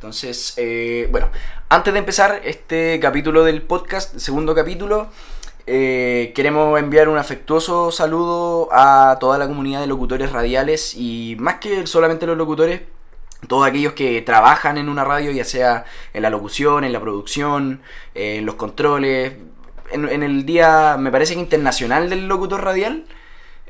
Entonces, eh, bueno, antes de empezar este capítulo del podcast, segundo capítulo, eh, queremos enviar un afectuoso saludo a toda la comunidad de locutores radiales y más que solamente los locutores, todos aquellos que trabajan en una radio, ya sea en la locución, en la producción, en los controles, en, en el día, me parece que internacional del locutor radial.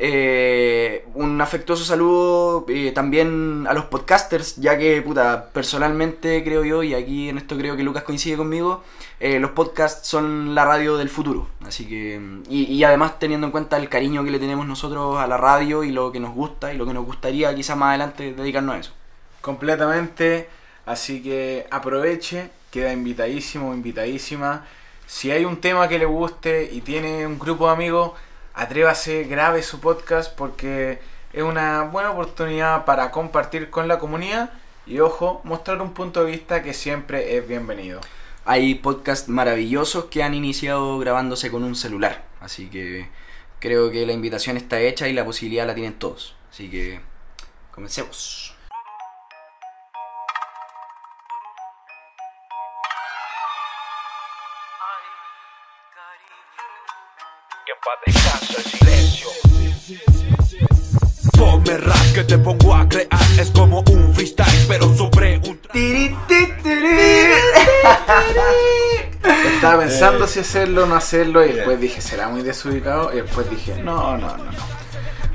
Eh, un afectuoso saludo eh, también a los podcasters, ya que, puta, personalmente creo yo, y aquí en esto creo que Lucas coincide conmigo, eh, los podcasts son la radio del futuro. Así que, y, y además teniendo en cuenta el cariño que le tenemos nosotros a la radio y lo que nos gusta y lo que nos gustaría quizás más adelante dedicarnos a eso. completamente. Así que aproveche, queda invitadísimo, invitadísima. Si hay un tema que le guste y tiene un grupo de amigos, atrévase, grabe su podcast porque es una buena oportunidad para compartir con la comunidad y ojo, mostrar un punto de vista que siempre es bienvenido. Hay podcasts maravillosos que han iniciado grabándose con un celular. Así que creo que la invitación está hecha y la posibilidad la tienen todos. Así que comencemos. Paz descanse el silencio. Ponme rap que te pongo a crear. Es como un freestyle, pero sobre un track. Estaba pensando si hacerlo o no hacerlo y después dije, será muy desubicado y después dije, no, no, no, no.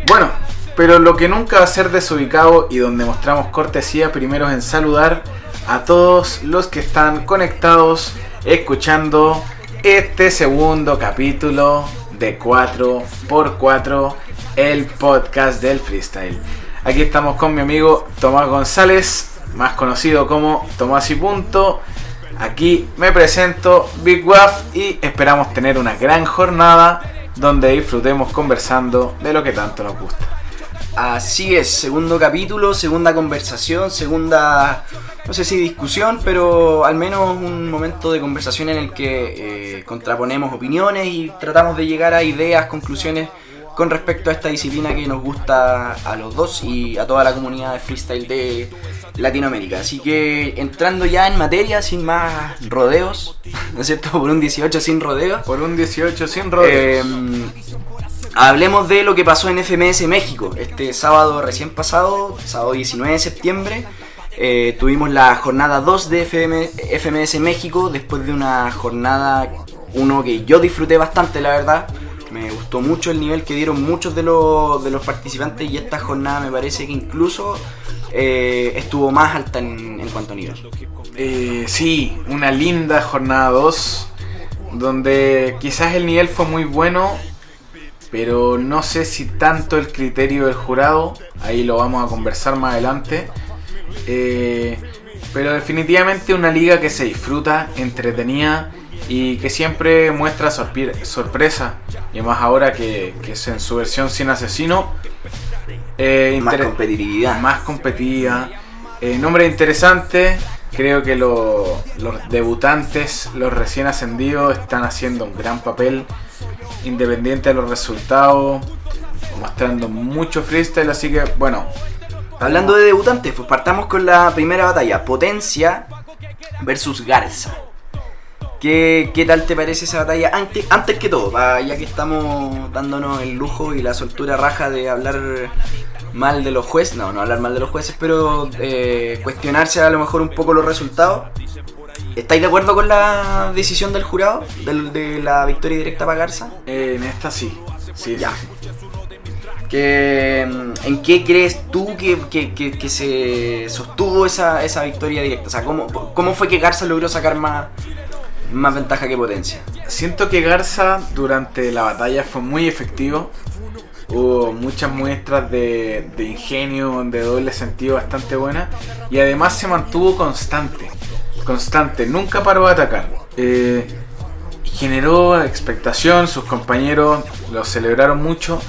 Bueno, pero lo que nunca va a ser desubicado y donde mostramos cortesía primero es en saludar a todos los que están conectados escuchando este segundo capítulo de 4x4, el podcast del freestyle. Aquí estamos con mi amigo Tomás González, más conocido como Tomás y Punto. Aquí me presento Big Waff y esperamos tener una gran jornada donde disfrutemos conversando de lo que tanto nos gusta. Así es, segundo capítulo, segunda conversación, segunda, no sé si discusión, pero al menos un momento de conversación en el que eh, contraponemos opiniones y tratamos de llegar a ideas, conclusiones con respecto a esta disciplina que nos gusta a los dos y a toda la comunidad de freestyle de Latinoamérica. Así que entrando ya en materia, sin más rodeos, ¿no es cierto? Por un 18 sin rodeos. Por un 18 sin rodeos. Eh, hablemos de lo que pasó en FMS México. Este sábado recién pasado, sábado 19 de septiembre, eh, tuvimos la jornada 2 de FM, FMS México, después de una jornada 1 que yo disfruté bastante, la verdad. Me gustó mucho el nivel que dieron muchos de los, de los participantes y esta jornada me parece que incluso eh, estuvo más alta en, cuanto a nivel. Eh, sí, una linda jornada 2, donde quizás el nivel fue muy bueno, pero no sé si tanto el criterio del jurado, ahí lo vamos a conversar más adelante. Eh, pero definitivamente una liga que se disfruta, entretenida y que siempre muestra sorpre- sorpresa. Y más ahora que, que es en su versión sin asesino. Eh, Más competitividad. más competida. Eh, nombre interesante. Creo que lo- los debutantes, los recién ascendidos, están haciendo un gran papel. Independiente de los resultados. Mostrando mucho freestyle. Así que, bueno. Hablando de debutantes, pues partamos con la primera batalla, Potencia versus Garza. ¿Qué, qué tal te parece esa batalla? Antes, antes que todo, ya que estamos dándonos el lujo y la soltura raja de hablar mal de los jueces, no, no hablar mal de los jueces, pero eh, cuestionarse a lo mejor un poco los resultados. ¿Estáis de acuerdo con la decisión del jurado de la victoria directa para Garza? eh, en esta sí. Sí, Ya. sí. Que, mm, ¿En qué crees tú que, se sostuvo esa, victoria directa? ¿cómo, ¿cómo fue que Garza logró sacar más, ventaja que potencia? Siento que Garza durante la batalla fue muy efectivo. Hubo muchas muestras de, de ingenio, de doble sentido bastante buenas. Y además se mantuvo constante. Constante, nunca paró de atacar. Eh, generó expectación, sus compañeros lo celebraron mucho.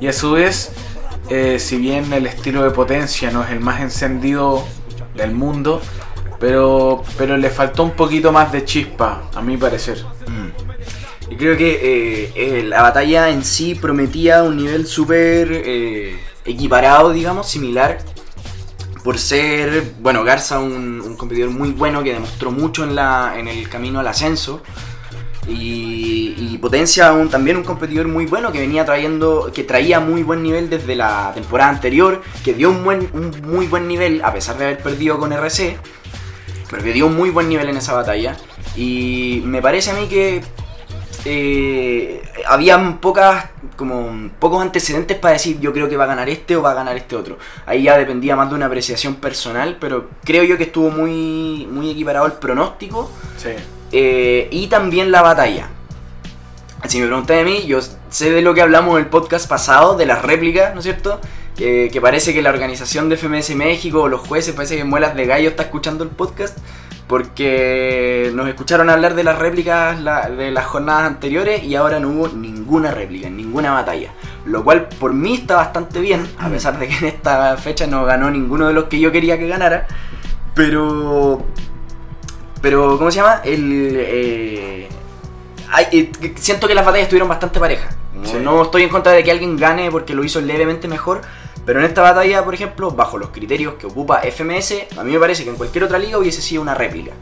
Y a su vez, eh, si bien el estilo de potencia no es el más encendido del mundo, pero, pero le faltó un poquito más de chispa, a mi parecer. Y creo que eh, eh, la batalla en sí prometía un nivel súper equiparado, digamos, similar. por ser, bueno, Garza un, un competidor muy bueno que demostró mucho en, la, en el camino al ascenso. Y, y Potencia un, también un competidor muy bueno que venía trayendo, que traía muy buen nivel desde la temporada anterior, que dio un, buen, un muy buen nivel a pesar de haber perdido con RC, pero que dio un muy buen nivel en esa batalla. Y me parece a mí que eh, habían pocas como pocos antecedentes para decir yo creo que va a ganar este o va a ganar este otro. Ahí ya dependía más de una apreciación personal, pero creo yo que estuvo muy muy equiparado el pronóstico Sí. Eh, y también la batalla. Si me preguntan de mí, yo sé de lo que hablamos en el podcast pasado, de las réplicas, ¿no es cierto? Que, parece que la organización de FMS México o los jueces, parece que Muelas de Gallo está escuchando el podcast, porque nos escucharon hablar de las réplicas de las jornadas anteriores y ahora no hubo ninguna réplica, ninguna batalla. Lo cual por mí está bastante bien, a pesar de que en esta fecha no ganó ninguno de los que yo quería que ganara. Pero pero, ¿cómo se llama? El, eh, hay- eh, siento que las batallas estuvieron bastante parejas. No, Sí. no estoy en contra de que alguien gane porque lo hizo levemente mejor. Pero en esta batalla, por ejemplo, bajo los criterios que ocupa FMS, a mí me parece que en cualquier otra liga hubiese sido una réplica.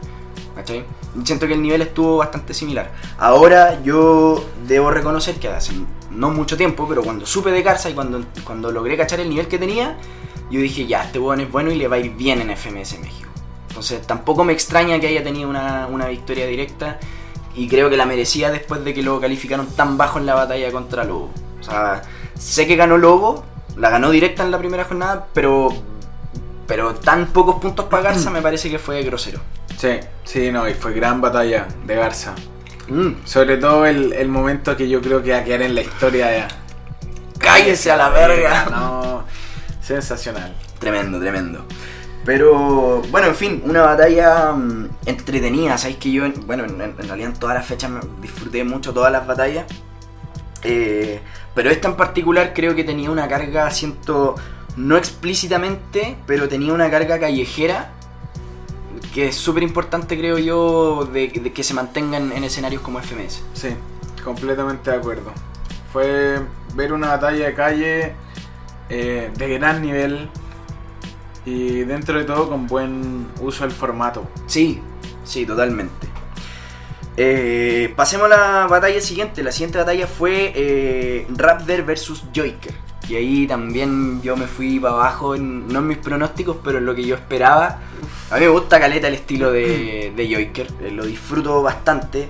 ¿Cachai? Siento que el nivel estuvo bastante similar. Ahora yo debo reconocer que hace no mucho tiempo, pero cuando supe de Garza y cuando, cuando logré cachar el nivel que tenía, yo dije, ya, este weón es bueno y le va a ir bien en FMS México. Entonces tampoco me extraña que haya tenido una, una victoria directa y creo que la merecía después de que lo calificaron tan bajo en la batalla contra Lobo. O sea, sé que ganó Lobo, la ganó directa en la primera jornada, pero, pero tan pocos puntos para Garza me parece que fue grosero. Sí, sí, no, y fue gran batalla de Garza. Mm, Sobre todo el, el momento que yo creo que va a quedar en la historia ya. cállese a la verga. No, sensacional. Tremendo, tremendo. Pero, bueno, en fin, una batalla mm, entretenida. Sabéis que yo, bueno, en, en realidad en todas las fechas me disfruté mucho todas las batallas. Eh, pero esta en particular creo que tenía una carga, siento, no explícitamente, pero tenía una carga callejera que es súper importante, creo yo, de, que se mantengan en escenarios como FMS. Sí, completamente de acuerdo. Fue ver una batalla de calle eh, de gran nivel y dentro de todo con buen uso del formato. Sí, sí, totalmente. Eh, pasemos a la batalla siguiente. La siguiente batalla fue eh, Raptor versus Joker. Y ahí también yo me fui para abajo, en- no en mis pronósticos, pero en lo que yo esperaba. A mí me gusta caleta el estilo de, de Joker, eh, lo disfruto bastante.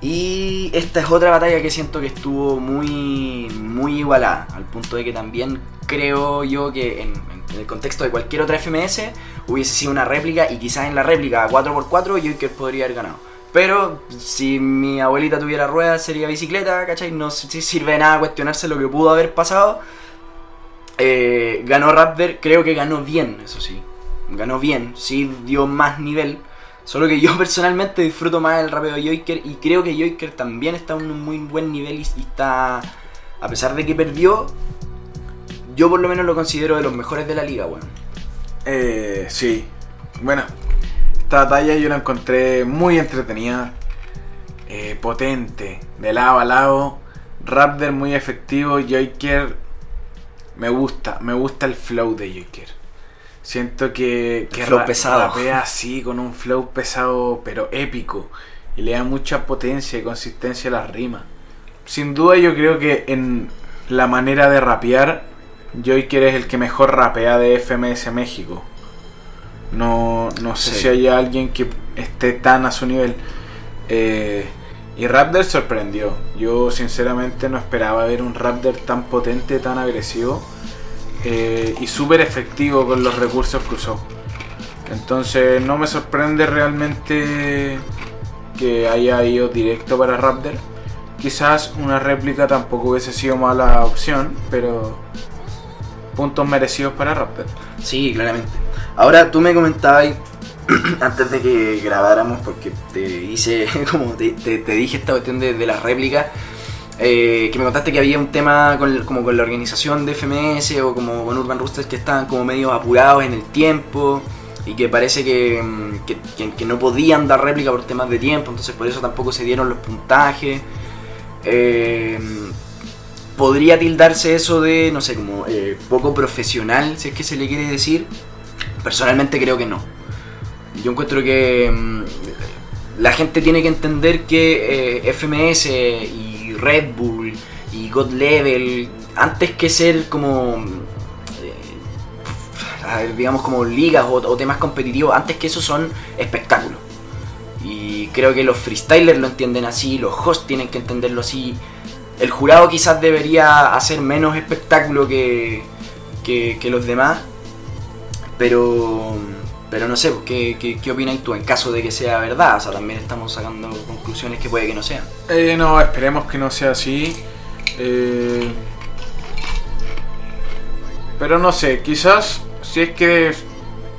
Y esta es otra batalla que siento que estuvo muy, muy igualada, al punto de que también creo yo que en, el contexto de cualquier otra FMS hubiese sido una réplica y quizás en la réplica 4x4 Joker podría haber ganado. Pero si mi abuelita tuviera ruedas sería bicicleta, ¿cachai? No sirve de nada cuestionarse lo que pudo haber pasado. Eh, ganó Raptor, creo que ganó bien, eso sí. Ganó bien, sí dio más nivel. Solo que yo personalmente disfruto más el rapeo de Joker y creo que Joker también está en un muy buen nivel y, está, a pesar de que perdió, yo por lo menos lo considero de los mejores de la liga, weón. Eh, sí, bueno, esta batalla yo la encontré muy entretenida, eh, potente, de lado a lado. Raptor muy efectivo, Joker me gusta, me gusta el flow de Joker. Siento que, que flow ra- pesado. rapea así, con un flow pesado pero épico. Y le da mucha potencia y consistencia a las rimas. Sin duda yo creo que en la manera de rapear, Joker es el que mejor rapea de FMS México. No, no sé Sí. si hay alguien que esté tan a su nivel. Eh, y Raptor sorprendió. Yo sinceramente no esperaba ver un Raptor tan potente, tan agresivo eh, y súper efectivo con los recursos que usó. Entonces no me sorprende realmente que haya ido directo para Raptor. Quizás una réplica tampoco hubiese sido mala opción, pero puntos merecidos para Raptor. Sí, claramente. Ahora tú me comentabas antes de que grabáramos, porque te hice, como te, te- dije esta cuestión de, de las réplicas, eh, que me contaste que había un tema con, como con la organización de FMS o como con Urban Roosters que estaban como medio apurados en el tiempo y que parece que, mm, que- que- no podían dar réplica por temas de tiempo, entonces por eso tampoco se dieron los puntajes. Eh, podría tildarse eso de, no sé, como eh, poco profesional, si es que se le quiere decir. Personalmente creo que no. Yo encuentro que mm, la gente tiene que entender que FMS y Red Bull y God Level, antes que ser como, eh, digamos, como ligas o, o temas competitivos, antes que eso son espectáculos. Y creo que los freestylers lo entienden así, los hosts tienen que entenderlo así. El jurado quizás debería hacer menos espectáculo que, que, que los demás. Pero, pero no sé, ¿qué, qué, qué opinas tú en caso de que sea verdad? O sea, también estamos sacando conclusiones que puede que no sean. Eh, no, esperemos que no sea así. Eh, pero no sé, quizás si es que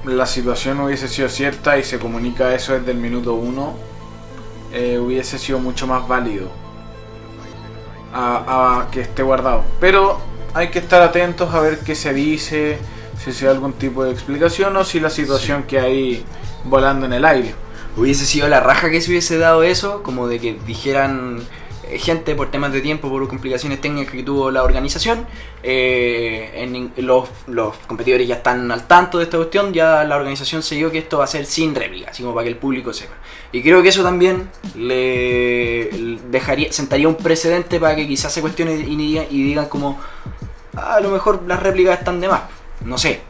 la situación hubiese sido cierta y se comunica eso desde el minuto uno, eh, hubiese sido mucho más válido a que esté guardado. Pero hay que estar atentos a ver qué se dice, si se da algún tipo de explicación o si la situación que hay volando en el aire. Hubiese sido la raja que se hubiese dado eso, como de que dijeran eh, gente por temas de tiempo, por complicaciones técnicas que tuvo la organización, eh, en- los, los competidores ya están al tanto de esta cuestión, ya la organización se dio que esto va a ser sin réplica, así como para que el público sepa. Y creo que eso también le dejaría, sentaría un precedente para que quizás se cuestionen y, digan- y digan como, "Ah, a lo mejor las réplicas están de más, no sé.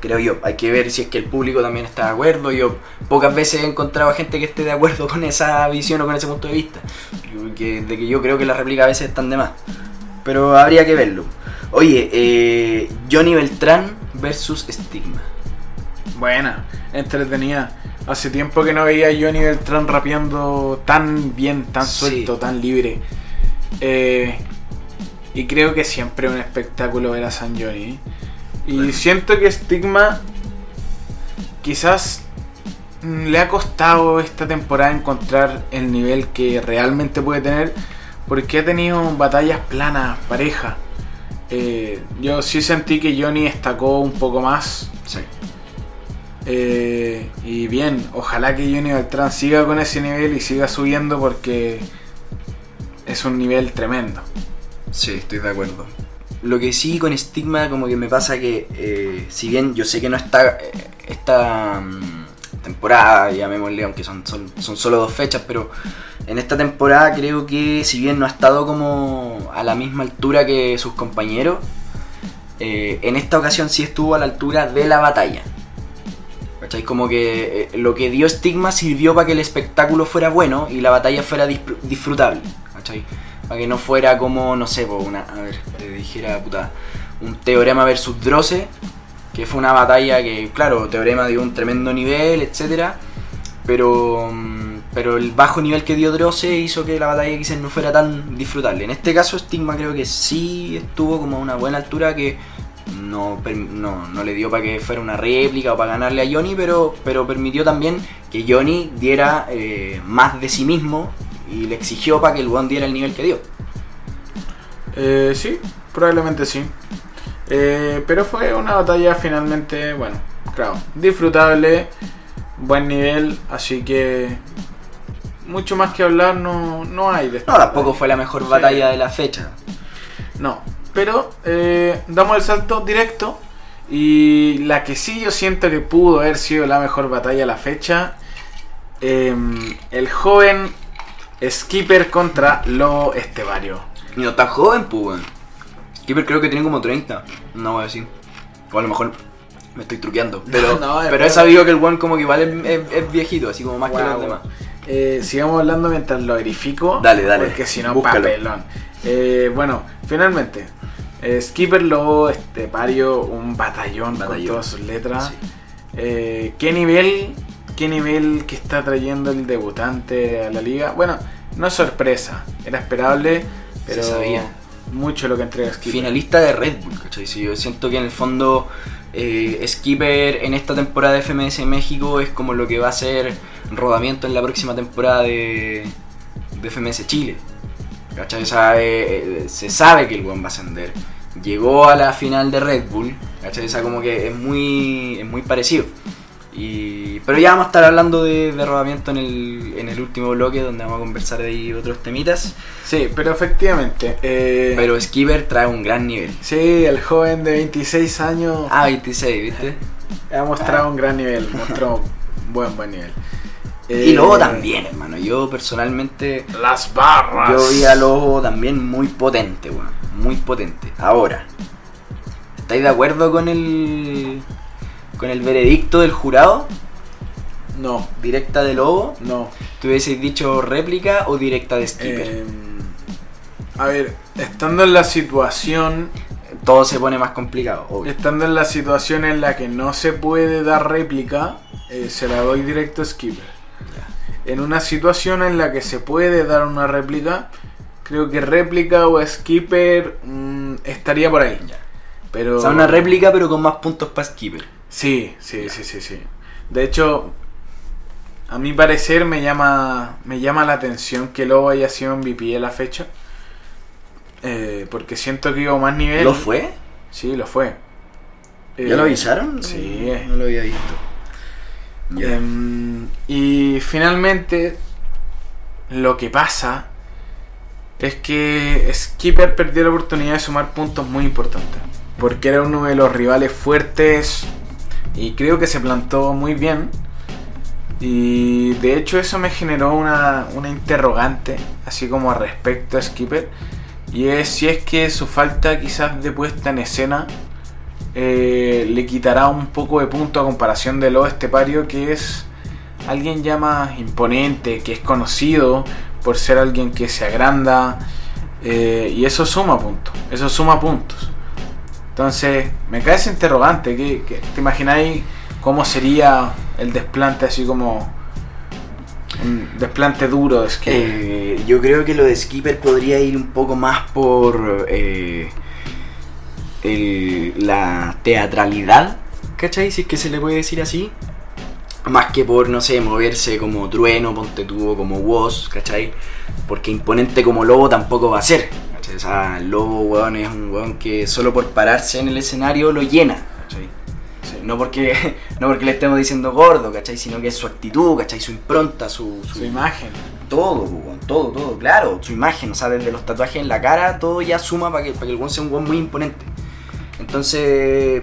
Creo yo, hay que ver si es que el público también está de acuerdo. Yo pocas veces he encontrado a gente que esté de acuerdo con esa visión o con ese punto de vista. Yo- que- de que yo creo que las réplicas a veces están de más. Pero habría que verlo. Oye, eh, Johnny Beltrán versus Stigma. Buena, entretenida. Hace tiempo que no veía a Johnny Beltrán rapeando tan bien, tan Sí. suelto, tan libre. Eh, y creo que siempre es un espectáculo ver a San Johnny. Y siento que Stigma quizás le ha costado esta temporada encontrar el nivel que realmente puede tener. Porque ha tenido batallas planas, pareja. Eh, yo sí sentí que Johnny destacó un poco más. Sí. Eh, y bien, ojalá que Johnny Beltrán siga con ese nivel y siga subiendo porque es un nivel tremendo. Sí, estoy de acuerdo. Lo que sí con Stigma como que me pasa que eh, si bien yo sé que no está eh, esta mm, temporada, llamémosle, aunque son, son, son solo dos fechas, pero en esta temporada creo que si bien no ha estado como a la misma altura que sus compañeros, eh, en esta ocasión sí estuvo a la altura de la batalla. ¿Cachai? Como que lo que dio Stigma sirvió para que el espectáculo fuera bueno y la batalla fuera dis- disfrutable. ¿Cachai? Para que no fuera como, no sé, una, a ver, te dijera, puta, un Teorema versus Droce, que fue una batalla que, claro, Teorema dio un tremendo nivel, etcétera, pero, mm, pero el bajo nivel que dio Droce hizo que la batalla quizás no fuera tan disfrutable. En este caso, Stigma creo que sí estuvo como a una buena altura que no, no, no le dio para que fuera una réplica o para ganarle a Johnny, pero, pero permitió también que Johnny diera eh, más de sí mismo y le exigió para que el weón diera el nivel que dio. Eh, sí, probablemente sí. Eh, pero fue una batalla finalmente, bueno, claro, disfrutable, buen nivel, así que mucho más que hablar no, no hay de esta No, tampoco batalla. fue la mejor Sí. batalla de la fecha. No, pero eh, damos el salto directo y la que sí yo siento que pudo haber sido la mejor batalla de la fecha, em, el joven Skipper contra Lobo Estevario. Y no tan joven, pues. Skipper creo que tiene como 30, no voy a decir. O a lo mejor me estoy truqueando. Pero, No, es pero he sabido que el weón como que igual es, es- es viejito, así como más que los demás. Eh, sigamos hablando mientras lo verifico. Dale, dale. Porque si no, papelón. Eh, bueno, finalmente. eh, Skipper Lobo Estepario, un batallón, Batallón. con todas sus letras. Sí. Eh, ¿Qué nivel? ¿Qué nivel que está trayendo el debutante a la liga? Bueno, no es sorpresa, era esperable, pero Se sabía. mucho lo que entrega Skipper. Finalista de Red Bull, ¿cachai? Sí, yo siento que en el fondo eh, Skipper en esta temporada de FMS México es como lo que va a ser rodamiento en la próxima temporada de, de FMS Chile. ¿Cachai? Sea, eh, eh, se sabe que el buen va a ascender. Llegó a la final de Red Bull, ¿cachai? O sea, como que es muy, es muy parecido. Y, pero ya vamos a estar hablando de, de rodamiento en el, en el último bloque donde vamos a conversar de ahí otros temitas. Sí, pero efectivamente. eh, Pero Skipper trae un gran nivel. Sí, el joven de 26 años. Ah, 26, ¿viste? Ha mostrado un gran nivel, mostró buen, buen nivel. Y Eh, Lobo también, hermano. Yo personalmente. Las barras. Yo vi a Lobo también muy potente, weón. Muy potente. Ahora, ¿estáis de acuerdo con el. Con el veredicto del jurado? No, ¿Directa de Lobo? no. ¿Tú hubieses dicho réplica o directa de Skipper? Eh, a ver, estando en la situación, Todo se pone más complicado, obvio. estando en la situación en la que no se puede dar réplica, eh, se la doy directo a Skipper. En una situación en la que se puede dar una réplica, creo que réplica o Skipper mm, estaría por ahí. Pero O sea, una réplica pero con más puntos para Skipper. Sí, sí, sí, sí, sí. De hecho, a mi parecer me llama, me llama la atención que Lobo haya sido MVP a la fecha. Eh, porque siento que iba más nivel. ¿Lo fue? Sí, lo fue. ¿Ya Eh, lo avisaron? Sí. No lo había visto. Em, y finalmente, lo que pasa es que Skipper perdió la oportunidad de sumar puntos muy importantes. Porque era uno de los rivales fuertes y creo que se plantó muy bien. Y de hecho eso me generó una, una interrogante, así como respecto a Skipper. Y es si es que su falta quizás de puesta en escena eh, le quitará un poco de punto a comparación de Lo Estepario, que es alguien ya más imponente, que es conocido por ser alguien que se agranda. eh, y eso suma puntos, eso suma puntos. Entonces, me cae ese interrogante. ¿qué, te imagináis cómo sería el desplante así como un desplante duro de Skipper? Eh, yo creo que lo de Skipper podría ir un poco más por eh, la teatralidad, ¿cachai? Si es que se le puede decir así. Más que por, no sé, moverse como trueno, ponte tubo como Woz, ¿cachai? Porque imponente como lobo tampoco va a ser. ¿Cachai? O sea, el lobo, weón, es un weón que solo por pararse en el escenario lo llena, ¿cachai? Sí. No porque, no porque le estemos diciendo gordo, ¿cachai? Sino que es su actitud, ¿cachai? Su impronta, su, Su imagen. todo, weón, todo, todo, claro. Su imagen, o sea, desde los tatuajes en la cara, todo ya suma para que, para que el weón sea un weón muy imponente. Entonces,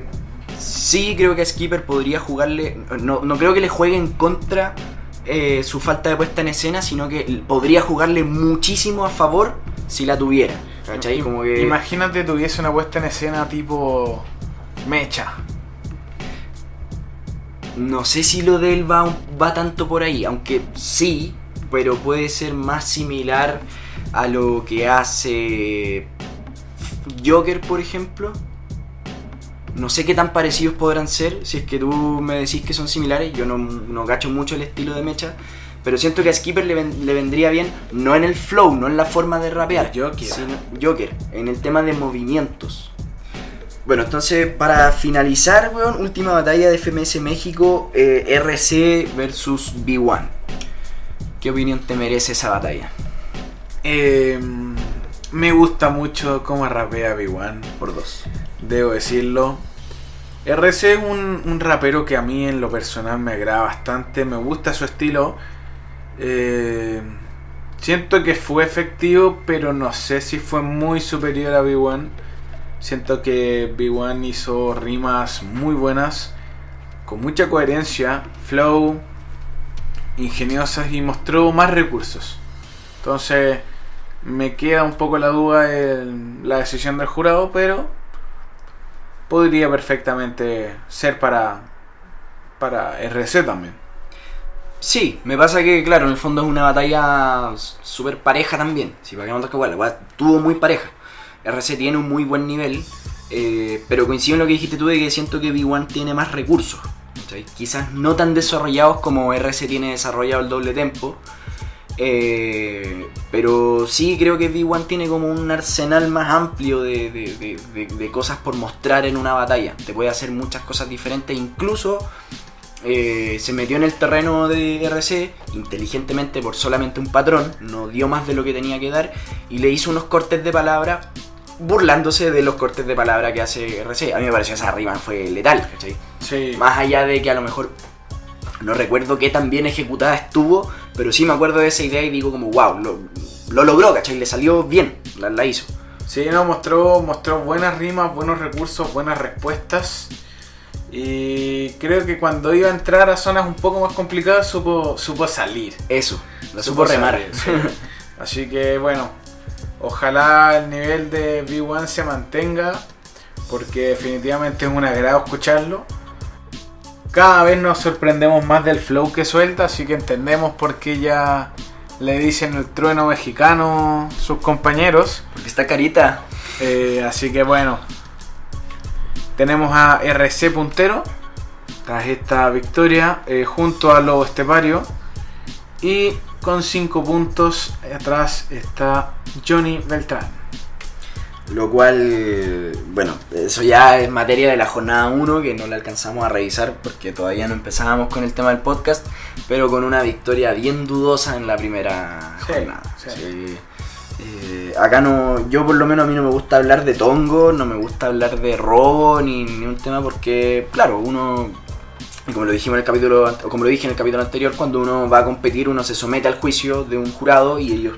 sí creo que Skipper podría jugarle. No, no creo que le juegue en contra eh, su falta de puesta en escena, sino que podría jugarle muchísimo a favor si la tuviera. ¿Cachai? Como que. Imagínate tuviese una puesta en escena tipo mecha. No sé si lo de él va, va tanto por ahí, aunque sí, pero puede ser más similar a lo que hace Joker, por ejemplo. No sé qué tan parecidos podrán ser, si es que tú me decís que son similares, yo no, no gacho mucho el estilo de Mecha, pero siento que a Skipper le, ven- le vendría bien, no en el flow, no en la forma de rapear, Joker. sino Joker, en el tema de movimientos. Bueno, entonces para finalizar, weón, última batalla de FMS México, eh, RC versus B1. ¿Qué opinión te merece esa batalla? Eh, me gusta mucho cómo rapea B1, Por dos. debo decirlo. RC es un, un rapero que a mí en lo personal me agrada bastante, me gusta su estilo. Eh, siento que fue efectivo, pero no sé si fue muy superior a B1. Siento que B1 hizo rimas muy buenas, con mucha coherencia, flow, ingeniosas y mostró más recursos. Entonces, me queda un poco la duda en la decisión del jurado, pero podría perfectamente ser para, para RC también. Sí, me pasa que, claro, en el fondo es una batalla súper pareja también. Si para que no que tuvo muy pareja. RC tiene un muy buen nivel, eh, pero coincido en lo que dijiste tú de que siento que B1 tiene más recursos. Quizás no tan desarrollados como RC tiene desarrollado el doble tempo. eh, pero sí creo que B1 tiene como un arsenal más amplio de- de- de cosas por mostrar en una batalla. Te puede hacer muchas cosas diferentes, incluso eh, se metió en el terreno de RC inteligentemente por solamente un patrón, no dio más de lo que tenía que dar y le hizo unos cortes de palabra burlándose de los cortes de palabra que hace RC. A mí me pareció esa rima fue letal, ¿cachai? Sí. Más allá de que a lo mejor no recuerdo qué tan bien ejecutada estuvo, pero sí me acuerdo de esa idea y digo como, wow, lo, lo logró, ¿cachai? Le salió bien, la, la hizo. Sí, no, mostró, mostró buenas rimas, buenos recursos, buenas respuestas. Y creo que cuando iba a entrar a zonas un poco más complicadas supo, supo salir. Eso, la supo remar. salir, sí. Así que bueno, ojalá el nivel de B1 se mantenga, porque definitivamente es un agrado escucharlo. Cada vez nos sorprendemos más del flow que suelta, así que entendemos por qué ya le dicen el trueno mexicano sus compañeros. Porque está carita. Eh, así que bueno, tenemos a RC puntero tras esta victoria eh, junto a Lobo Estepario. Y con 5 puntos atrás está Johnny Beltrán. Lo cual, bueno, eso ya es materia de la jornada 1 que no la alcanzamos a revisar porque todavía no empezábamos con el tema del podcast, pero con una victoria bien dudosa en la primera Sí, jornada. sí. Sí. Eh, acá no, yo por lo menos a mí no me gusta hablar de tongo, no me gusta hablar de robo ni, ni un tema porque, claro, uno, como lo dijimos en el capítulo, o como lo dije en el capítulo anterior, cuando uno va a competir uno se somete al juicio de un jurado y ellos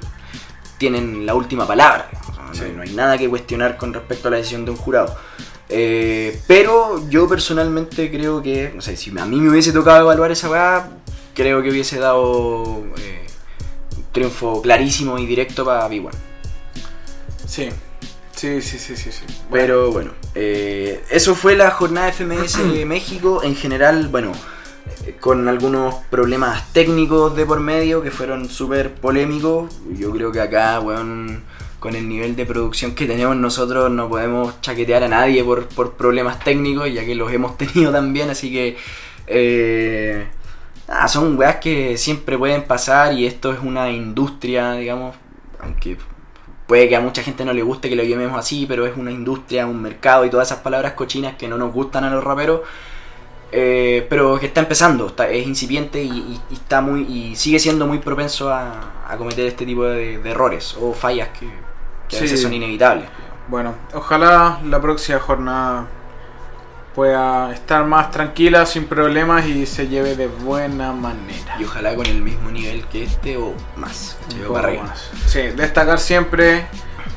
tienen la última palabra. No- Sí. no, hay nada que cuestionar con respecto a la decisión de un jurado. Eh, pero yo personalmente creo que, no sé, si a mí me hubiese tocado evaluar esa weá, creo que hubiese dado eh, triunfo clarísimo y directo para B1. Sí, sí, sí, sí, sí. sí. Pero bueno, eh, eso fue la jornada FMS de México. En general, bueno, eh, con algunos problemas técnicos de por medio que fueron súper polémicos. Yo creo que acá, weón, con el nivel de producción que tenemos nosotros, no podemos chaquetear a nadie por, por problemas técnicos, ya que los hemos tenido también. Así que. eh, nada, son weas que siempre pueden pasar y esto es una industria, digamos, aunque puede que a mucha gente no le guste que lo llamemos así, pero es una industria, un mercado y todas esas palabras cochinas que no nos gustan a los raperos. eh, pero que está empezando, está- es incipiente y, y- y está muy y sigue siendo muy propenso a, a cometer este tipo de, de errores o fallas que, que a Sí. veces son inevitables. Bueno, ojalá la próxima jornada pueda estar más tranquila, sin problemas y se lleve de buena manera. Y ojalá con el mismo nivel que este o más. Un más. Sí, destacar siempre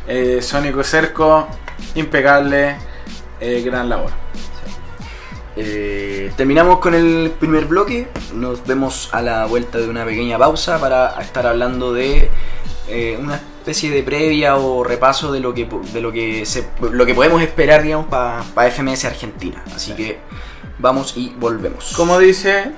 eh, Sónico Cerco, impecable, eh, gran labor. Eh, terminamos con el primer bloque. Nos vemos a la vuelta de una pequeña pausa para estar hablando de eh, una especie de previa o repaso de lo que de lo que se, lo que podemos esperar, digamos, para FMS Argentina. Así que vamos y volvemos. Como dice...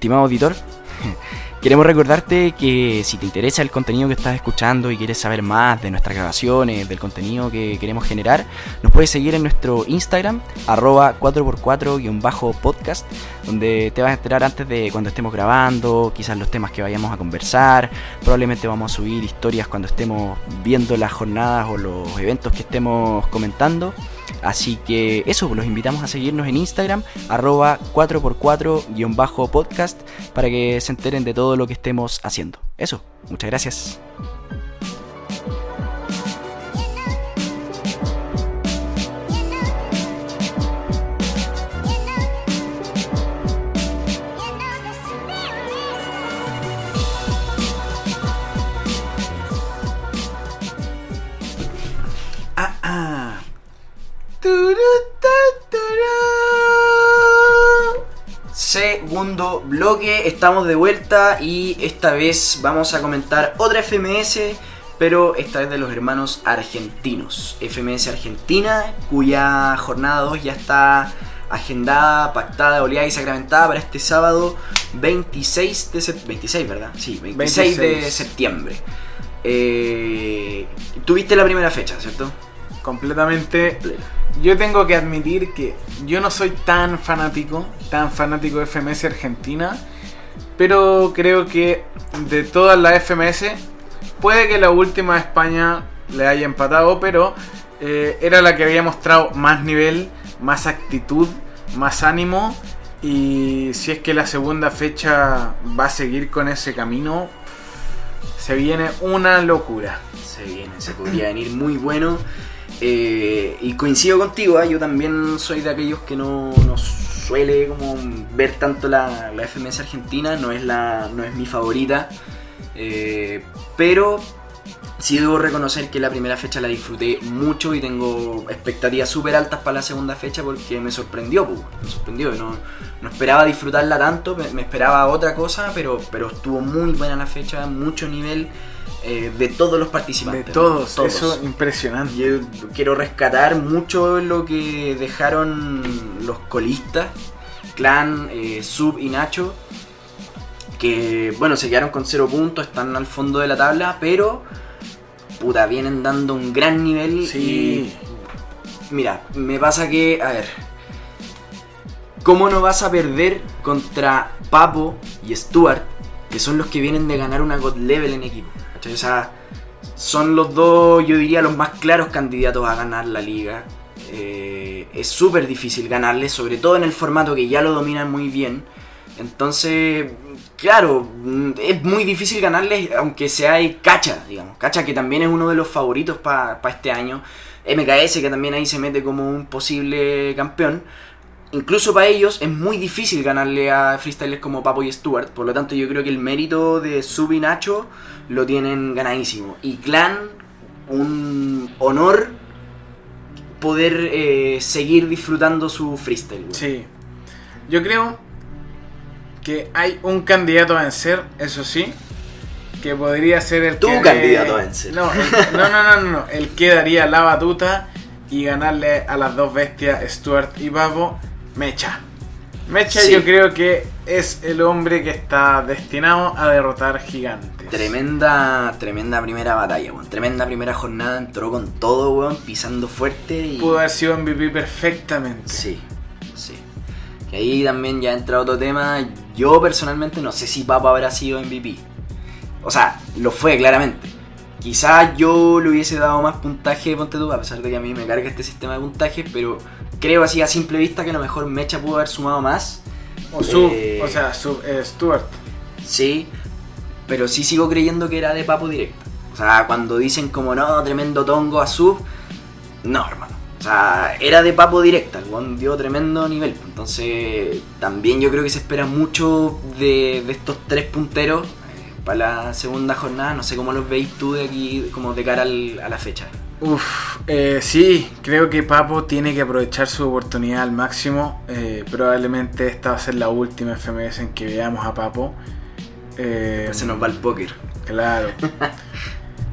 estimado auditor. Queremos recordarte que si te interesa el contenido que estás escuchando y quieres saber más de nuestras grabaciones, del contenido que queremos generar, nos puedes seguir en nuestro Instagram, arroba 4x4-podcast, donde te vas a enterar antes de cuando estemos grabando, quizás los temas que vayamos a conversar, probablemente vamos a subir historias cuando estemos viendo las jornadas o los eventos que estemos comentando. Así que eso, los invitamos a seguirnos en Instagram, arroba 4x4-podcast, para que se enteren de todo lo que estemos haciendo. Eso, muchas gracias. Segundo bloque, estamos de vuelta y esta vez vamos a comentar otra FMS, pero esta vez de los hermanos argentinos. FMS Argentina, cuya jornada 2 ya está agendada, pactada, oleada y sacramentada para este sábado 26 de septiembre. 26, ¿verdad? Sí, 26, de 26. septiembre. Eh, Tuviste la primera fecha, ¿cierto? Completamente. Yo tengo que admitir que yo no soy tan fanático, tan fanático de FMS Argentina, pero creo que de todas las FMS, puede que la última España le haya empatado, pero eh, era la que había mostrado más nivel, más actitud, más ánimo, y si es que la segunda fecha va a seguir con ese camino, Se viene una locura. Se viene, se podría venir muy bueno. Eh, y coincido contigo, ¿ah? yo también soy de aquellos que no, no suele como ver tanto la, la FMS Argentina, no es, la, no es mi favorita. Eh, pero sí debo reconocer que la primera fecha la disfruté mucho y tengo expectativas súper altas para la segunda fecha porque me sorprendió, pues, me sorprendió. No, no esperaba disfrutarla tanto, me, me esperaba otra cosa, pero, pero estuvo muy buena la fecha, mucho nivel eh, de todos los De participantes. todos, Todos. eso impresionante. Yo quiero rescatar mucho lo que dejaron los colistas, Clan, eh, Sub y Nacho, que bueno, se quedaron con cero puntos, están al fondo de la tabla, pero puta, vienen dando un gran nivel. Sí. Y, mira, me pasa que, a ver, ¿cómo no vas a perder contra Papo y Stuart, que son los que vienen de ganar una God Level en equipo? ¿Cachai? Son los dos, yo diría, los más claros candidatos a ganar la liga. Eh, es súper difícil ganarles, sobre todo en el formato que ya lo dominan muy bien. Entonces, claro, mm, es muy difícil ganarles, aunque sea hay Cacha, digamos. Cacha que también es uno de los favoritos para este año. MKS que también ahí se mete como un posible campeón. Incluso para ellos es muy difícil ganarle a freestylers como Papo y Stuart. Por lo tanto, yo creo que el mérito de Sub y Nacho lo tienen ganadísimo. Y Clan, un honor poder eh, seguir disfrutando su freestyle. güey. Sí. Yo creo que hay un candidato a vencer, eso sí, que podría ser el Tu que candidato a vencer. No, el- no, no, no, no, no, el que daría la batuta y ganarle a las dos bestias, Stuart y Papo, Mecha. Mecha Sí. yo creo que es el hombre que está destinado a derrotar gigantes. Tremenda, tremenda primera batalla, weón. Tremenda primera jornada, entró con todo, weón, pisando fuerte y... Pudo haber sido MVP perfectamente. Sí, sí. Y ahí también ya entra otro tema. Yo personalmente no sé si Papa habrá sido MVP. O sea, lo fue claramente. Quizás yo le hubiese dado más puntaje, ponte tú, a pesar de que a mí me carga este sistema de puntajes, pero creo así a simple vista que a lo mejor Mecha pudo haber sumado más. O Sub, Eh, o sea, Sub, eh, Stuart. Sí, pero sí sigo creyendo que era de Papo directo. O sea, cuando dicen como no, tremendo tongo a sub, no, hermano. O sea, era de Papo directa, el weón dio tremendo nivel. Entonces, también yo creo que se espera mucho de, de estos tres punteros eh, para la segunda jornada. No sé cómo los veis tú de aquí, como de cara al- a la fecha. Uf, eh, sí, creo que Papo tiene que aprovechar su oportunidad al máximo. Eh, probablemente esta va a ser la última FMS en que veamos a Papo. Eh, Después se nos va el póker. Claro.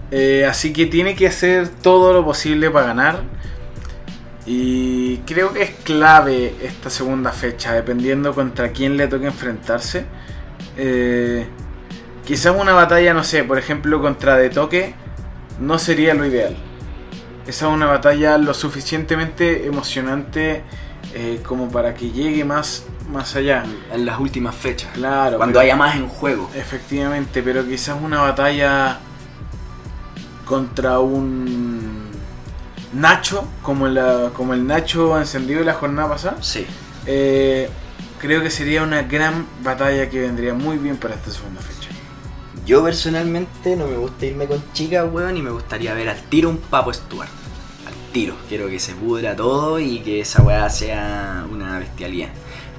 Eh, así que tiene que hacer todo lo posible para ganar. Y creo que es clave esta segunda fecha, dependiendo contra quién le toque enfrentarse. Quizás una batalla, no sé, por ejemplo, contra De Toque, no sería lo ideal. Esa es una batalla lo suficientemente emocionante eh, como para que llegue más, más allá. En las últimas fechas. Claro. Cuando pero- haya más en juego. Efectivamente, pero quizás una batalla contra un Nacho, como, la, como el Nacho encendido de la jornada pasada, Sí. eh, creo que sería una gran batalla que vendría muy bien para esta segunda fecha. Yo personalmente no me gusta irme con chicas, weón, y me gustaría ver al tiro un Papo Stuart. Al tiro. Quiero que se pudra todo y que esa weá sea una bestialidad.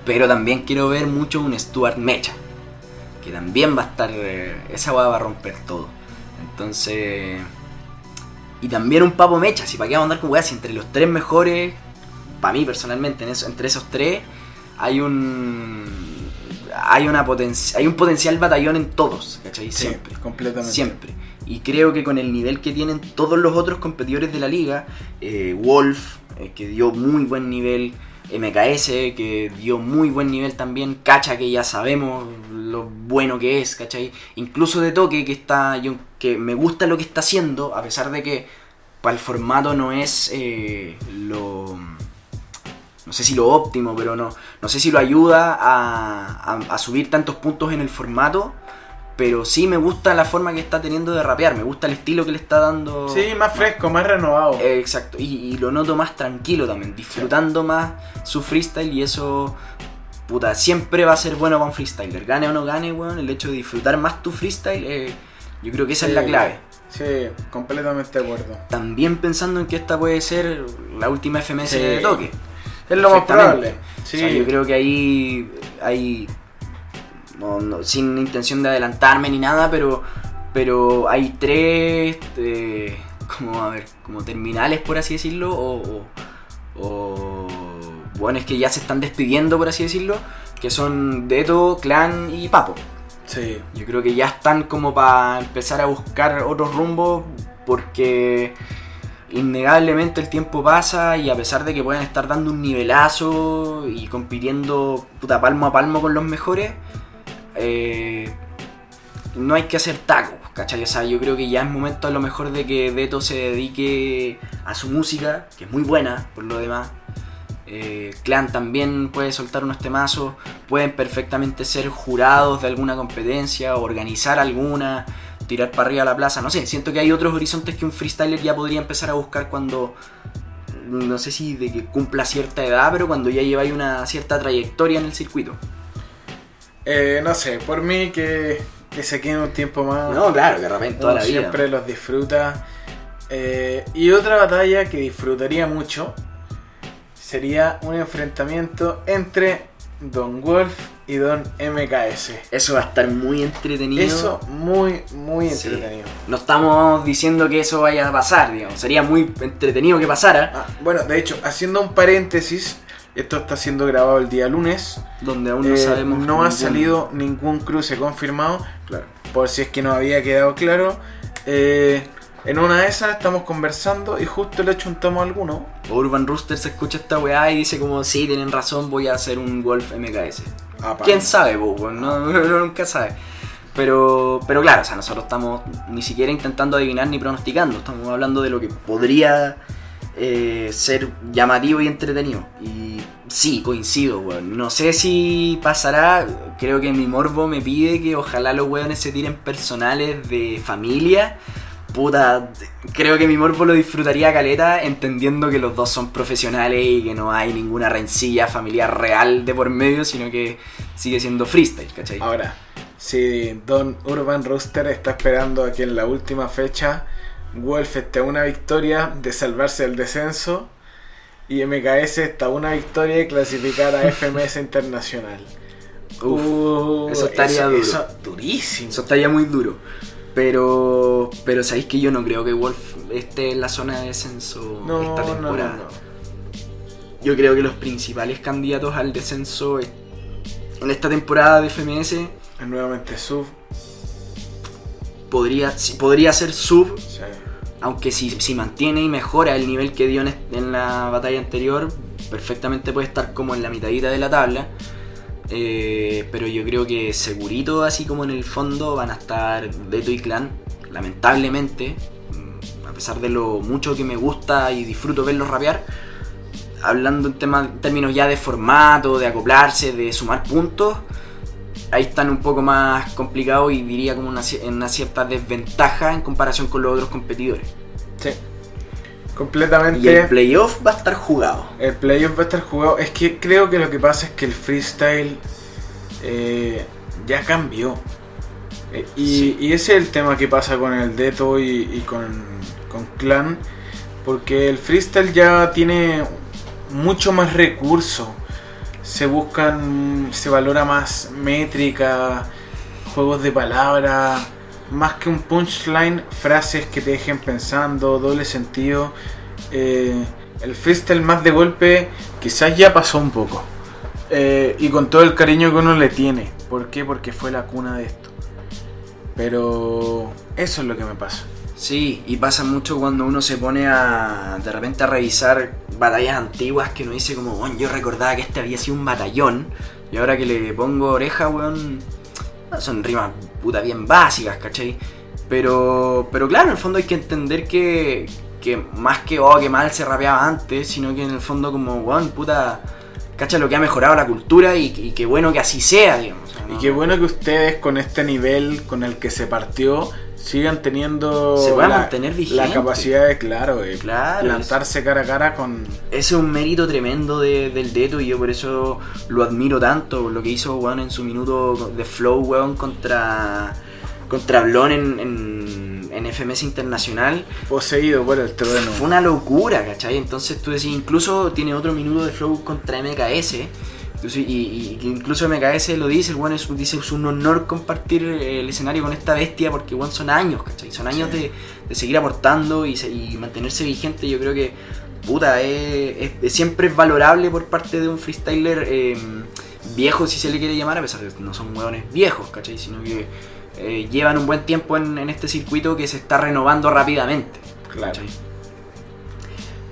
Pero también quiero ver mucho un Stuart Mecha. Que también va a estar. eh, esa weá va a romper todo. Entonces. Y también un Papo Mecha. Si para qué vamos a andar con weá, si entre los tres mejores. Para mí personalmente, en eso, entre esos tres. Hay un. Hay, una potenci- hay un potencial batallón en todos, ¿cachai? Siempre. completamente. Siempre. Y creo que con el nivel que tienen todos los otros competidores de la liga, eh, Wolf, eh, que dio muy buen nivel, MKS, que dio muy buen nivel también, Cacha, que ya sabemos lo bueno que es, ¿cachai? Incluso de Toque, que está yo, que me gusta lo que está haciendo, a pesar de que para el formato no es eh, lo no sé si lo óptimo, pero no, no sé si lo ayuda a, a- a subir tantos puntos en el formato. Pero sí me gusta la forma que está teniendo de rapear, me gusta el estilo que le está dando. Sí, más fresco, más renovado. Eh, exacto, y, y lo noto más tranquilo también, disfrutando más su freestyle y eso, puta, siempre va a ser bueno para un freestyler. Gane o no gane, weón, el hecho de disfrutar más tu freestyle eh, Yo creo que esa Sí. es la clave. Sí, completamente de acuerdo. También pensando en que esta puede ser la última FMS Sí. de toque. Es lo más probable. Sí, O sea, yo creo que ahí hay no, no, sin intención de adelantarme ni nada, pero pero hay tres eh, como a ver, como terminales por así decirlo o, o, o bueno, es que ya se están despidiendo por así decirlo, que son Deto, Clan y Papo. sí. Yo creo que ya están como para empezar a buscar otros rumbos porque innegablemente el tiempo pasa y a pesar de que pueden estar dando un nivelazo y compitiendo puta palmo a palmo con los mejores, eh, no hay que hacer tacos, ¿cachai? O sea, yo creo que ya es momento a lo mejor de que Deto se dedique a su música, que es muy buena por lo demás. Eh, Clan también puede soltar unos temazos, pueden perfectamente ser jurados de alguna competencia, organizar alguna, tirar para arriba a la plaza, no sé, siento que hay otros horizontes que un freestyler ya podría empezar a buscar cuando, no sé si de que cumpla cierta edad, pero cuando ya lleváis una cierta trayectoria en el circuito. Eh, no sé, por mí que, que se queden un tiempo más. No, claro, que repente toda Uno la vida. siempre los disfruta. Eh, y otra batalla que disfrutaría mucho sería un enfrentamiento entre Don Wolf y Don MKS. Eso va a estar muy entretenido. Eso muy, muy Sí. entretenido. No estamos diciendo que eso vaya a pasar, digamos. Sería muy entretenido que pasara. Ah, bueno, de hecho, haciendo un paréntesis, esto está siendo grabado el día lunes. Donde aún no Eh, sabemos. no ha ningún- salido ningún cruce confirmado, Claro. por si es que no había quedado claro. Eh, en una de esas estamos conversando y justo le chuntamos alguno. Urban Rooster se escucha esta weá y dice como, sí, tienen razón, voy a hacer un Wolf MKS. Apa. ¿Quién sabe, weón? no, nunca sabe. Pero, pero claro, o sea, nosotros estamos ni siquiera intentando adivinar ni pronosticando, estamos hablando de lo que podría eh, ser llamativo y entretenido. Y sí, coincido, weón. No sé si pasará, creo que mi morbo me pide que ojalá los weones se tiren personales de familia. Puta, creo que mi morbo lo disfrutaría caleta entendiendo que los dos son profesionales y que no hay ninguna rencilla familiar real de por medio, sino que sigue siendo freestyle, ¿cachai? Ahora, si Don Urban Rooster está esperando a que en la última fecha Wolf esté a una victoria de salvarse del descenso y MKS está a una victoria de clasificar a FMS Internacional. Uf, Uh, eso estaría duro. eso durísimo. Eso estaría muy duro. Pero, pero sabéis que yo no creo que Wolf esté en la zona de descenso no, esta no, no, temporada. no. Yo creo que los principales candidatos al descenso es- en esta temporada de FMS Es nuevamente sub. podría, podría ser sub, Sí. aunque si, si mantiene y mejora el nivel que dio en, en la batalla anterior, perfectamente puede estar como en la mitadita de la tabla. Eh, pero yo creo que segurito, así como en el fondo, van a estar Deto y Clan, lamentablemente, mm, a pesar de lo mucho que me gusta y disfruto verlos rapear, hablando en, tema- términos ya de formato, de acoplarse, de sumar puntos, ahí están un poco más complicados y diría como una, en una cierta desventaja en comparación con los otros competidores. Sí. Completamente. Y el playoff va a estar jugado. El playoff va a estar jugado. Es que creo que lo que pasa es que el freestyle eh, ya cambió. Eh, y, Sí. y ese es el tema que pasa con el Deto y, y con, con Clan. Porque el freestyle ya tiene mucho más recursos. Se buscan, se valora más métrica, juegos de palabras, más que un punchline, frases que te dejen pensando, doble sentido. Eh, el freestyle más de golpe quizás ya pasó un poco. Eh, y con todo el cariño que uno le tiene. ¿Por qué? Porque fue la cuna de esto. Pero eso es lo que me pasa. Sí, y pasa mucho cuando uno se pone a de repente a revisar batallas antiguas que uno dice como, bueno, yo recordaba que este había sido un batallón y ahora que le pongo oreja, weón, son rimas puta bien básicas, ¿cachai? Pero, pero claro, en el fondo hay que entender que, que más que, oh, que mal se rapeaba antes, sino que en el fondo como, weón, puta, cacha lo que ha mejorado la cultura y, y qué bueno que así sea, digamos. Y qué bueno que ustedes con este nivel con el que se partió sigan teniendo Se pueda la, mantener la vigente. capacidad de, claro, de Claro, plantarse cara a cara con... Ese es un mérito tremendo de- del Deto y yo por eso lo admiro tanto, lo que hizo weón en su minuto de flow weón contra contra Blon en, en, en FMS Internacional. Poseído por el trueno. Fue una locura, ¿cachai? Entonces tú decís, incluso tiene otro minuto de flow contra MKS. Entonces, y, y- incluso MKS lo dice, el bueno es, dice es un honor compartir el escenario con esta bestia porque bueno, son años, ¿cachai? Son años Sí. de, de seguir aportando y, se- y mantenerse vigente. Yo creo que, puta, es, es- siempre es valorable por parte de un freestyler eh, viejo, si se le quiere llamar, a pesar de que no son hueones viejos, ¿cachai? Sino que eh, llevan un buen tiempo en, en este circuito que se está renovando rápidamente. Claro.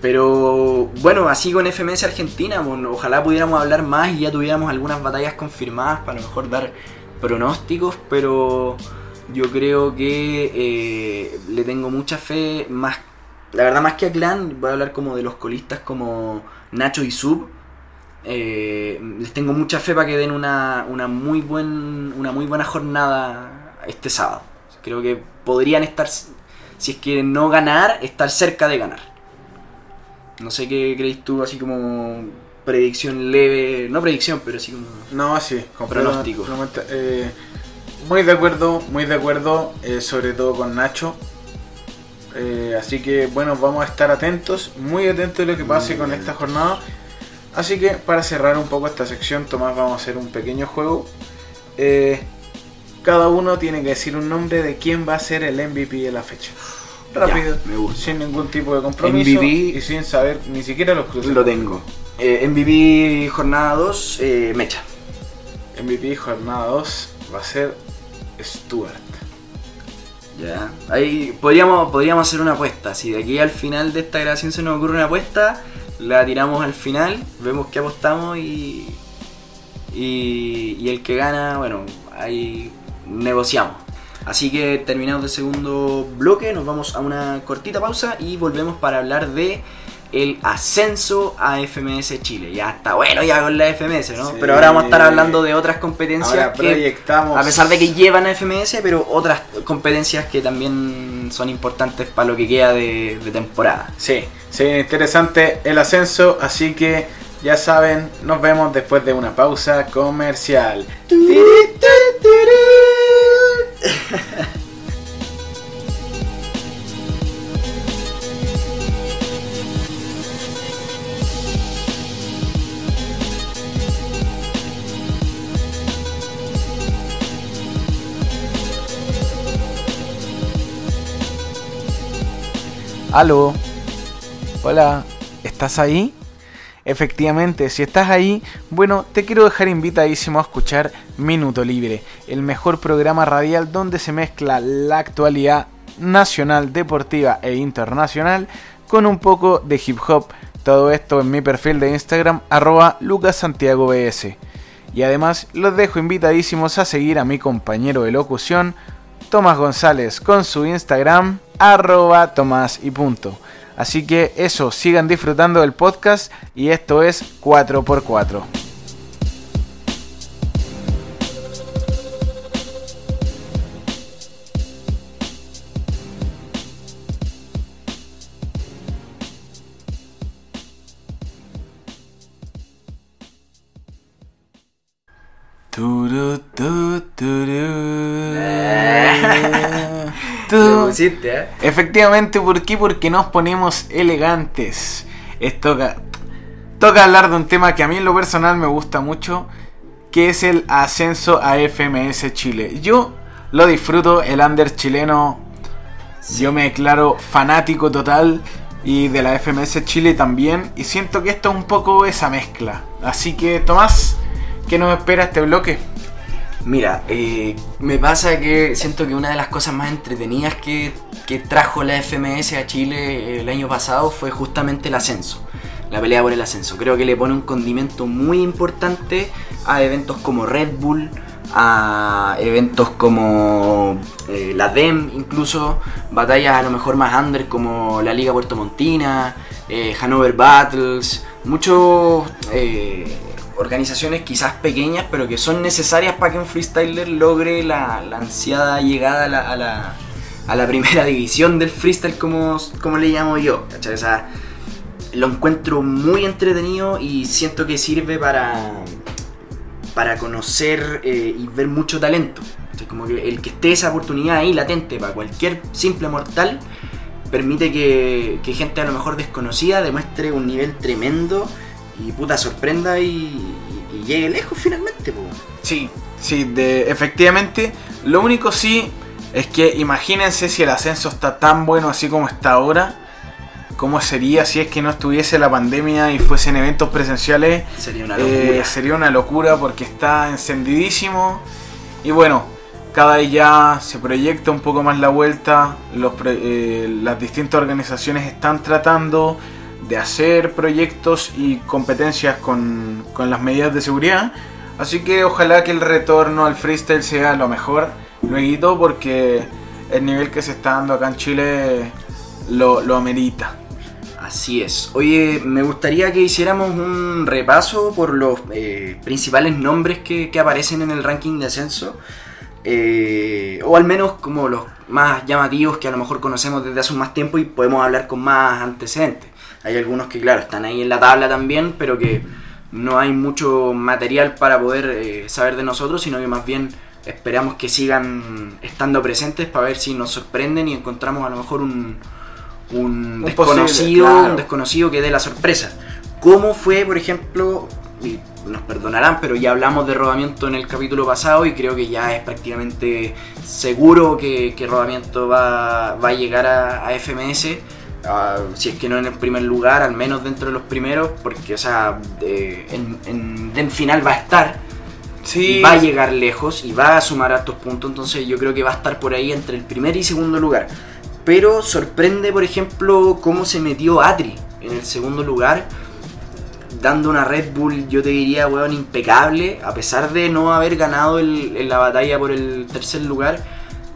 Pero bueno, así con FMS Argentina, bueno, ojalá pudiéramos hablar más y ya tuviéramos algunas batallas confirmadas para lo mejor dar pronósticos, pero yo creo que eh, le tengo mucha fe, más la verdad más que a Clan, voy a hablar como de los colistas como Nacho y Sub. eh, les tengo mucha fe para que den una, una, muy buen, una muy buena jornada este sábado. Creo que podrían estar, si es que no ganar, estar cerca de ganar. No sé qué creéis tú, así como predicción leve, no predicción, pero así como... No, sí, Pronóstico. eh, muy de acuerdo, muy de acuerdo, eh, sobre todo con Nacho. Eh, así que bueno, vamos a estar atentos, muy atentos de lo que pase con esta jornada. Así que para cerrar un poco esta sección, Tomás, vamos a hacer un pequeño juego. Eh, cada uno tiene que decir un nombre de quién va a ser el MVP de la fecha. Rápido, me gusta. sin ningún tipo de compromiso MVP. y sin saber ni siquiera los cruces. Lo tengo. Eh, MVP jornada 2, eh, Mecha. MVP jornada 2 va a ser Stuart. Ya. Ahí podríamos, podríamos hacer una apuesta. Si de aquí al final de esta grabación se nos ocurre una apuesta, la tiramos al final, vemos qué apostamos y, y, y el que gana, bueno, ahí negociamos. Así que terminamos el segundo bloque, nos vamos a una cortita pausa y volvemos para hablar de el ascenso a FMS Chile. Ya está bueno ya con la FMS, ¿no? Sí. Pero ahora vamos a estar hablando de otras competencias Ahora que proyectamos. a pesar de que llevan a FMS, pero otras competencias que también son importantes para lo que queda de, de temporada. Sí, viene interesante el ascenso, así que ya saben, nos vemos después de una pausa comercial. Aló. Hola, ¿estás ahí? Efectivamente, si estás ahí, bueno, te quiero dejar invitadísimo a escuchar Minuto Libre, el mejor programa radial donde se mezcla la actualidad nacional, deportiva e internacional con un poco de hip hop. Todo esto en mi perfil de Instagram, arroba lucasantiagobs. Y además los dejo invitadísimos a seguir a mi compañero de locución, Tomás González, con su Instagram, arroba Tomás y punto. Así que eso, sigan disfrutando del podcast y esto es 4x4. ¿Eh? Efectivamente, ¿por qué? Porque nos ponemos elegantes. Es toca, toca hablar de un tema que a mí en lo personal me gusta mucho, que es el ascenso a FMS Chile. Yo lo disfruto, el under chileno, yo me declaro fanático total y de la FMS Chile también, y siento que esto es un poco esa mezcla. Así que, Tomás, ¿qué nos espera este bloque? Mira, eh, me pasa que siento que una de las cosas más entretenidas que, que trajo la FMS a Chile el año pasado fue justamente el ascenso, la pelea por el ascenso. Creo que le pone un condimento muy importante a eventos como Red Bull, a eventos como eh, la DEM, incluso batallas a lo mejor más under como la Liga Puerto Montina, eh, Hanover Battles, muchos eh, organizaciones quizás pequeñas, pero que son necesarias para que un freestyler logre la, ansiada llegada a la, a, la, primera división del freestyle, como, como le llamo yo. O lo encuentro muy entretenido y siento que sirve para, para conocer eh, y ver mucho talento. ¿cachai? Como que el que esté esa oportunidad ahí latente para cualquier simple mortal permite que gente a lo mejor desconocida demuestre un nivel tremendo y puta sorprenda y, y- y llegue lejos finalmente, po. Sí, sí, de, efectivamente. Lo único sí es que imagínense si el ascenso está tan bueno así como está ahora. ¿Cómo sería si es que no estuviese la pandemia y fuesen eventos presenciales? Sería una Eh, locura. sería una locura porque está encendidísimo. Y bueno, cada vez ya se proyecta un poco más la vuelta. Los, eh, las distintas organizaciones están tratando de hacer proyectos y competencias con, con las medidas de seguridad. Así que ojalá que el retorno al freestyle sea lo mejor. Luego porque el nivel que se está dando acá en Chile lo, lo amerita. Así es. Oye, me gustaría que hiciéramos un repaso por los eh, principales nombres que, que aparecen en el ranking de ascenso. Eh, o al menos como los más llamativos que a lo mejor conocemos desde hace más tiempo y podemos hablar con más antecedentes. Hay algunos que, claro, están ahí en la tabla también, pero que no hay mucho material para poder eh, saber de nosotros, sino que más bien esperamos que sigan estando presentes para ver si nos sorprenden y encontramos a lo mejor un, un Un desconocido, posible, claro. un desconocido que dé la sorpresa. ¿Cómo fue, por ejemplo, y nos perdonarán, pero ya hablamos de rodamiento en el capítulo pasado y creo que ya es prácticamente seguro que, que rodamiento va, va a llegar a, a FMS? Ah, si es que no en el primer lugar, al menos dentro de los primeros, porque, o sea, de- en, en, en final va a estar, Sí, y va a llegar lejos y va a sumar hartos puntos, entonces yo creo que va a estar por ahí entre el primer y segundo lugar. Pero sorprende, por ejemplo, cómo se metió Atri en el segundo lugar, dando una Red Bull, yo te diría, weón, impecable, a pesar de no haber ganado el- en la batalla por el tercer lugar,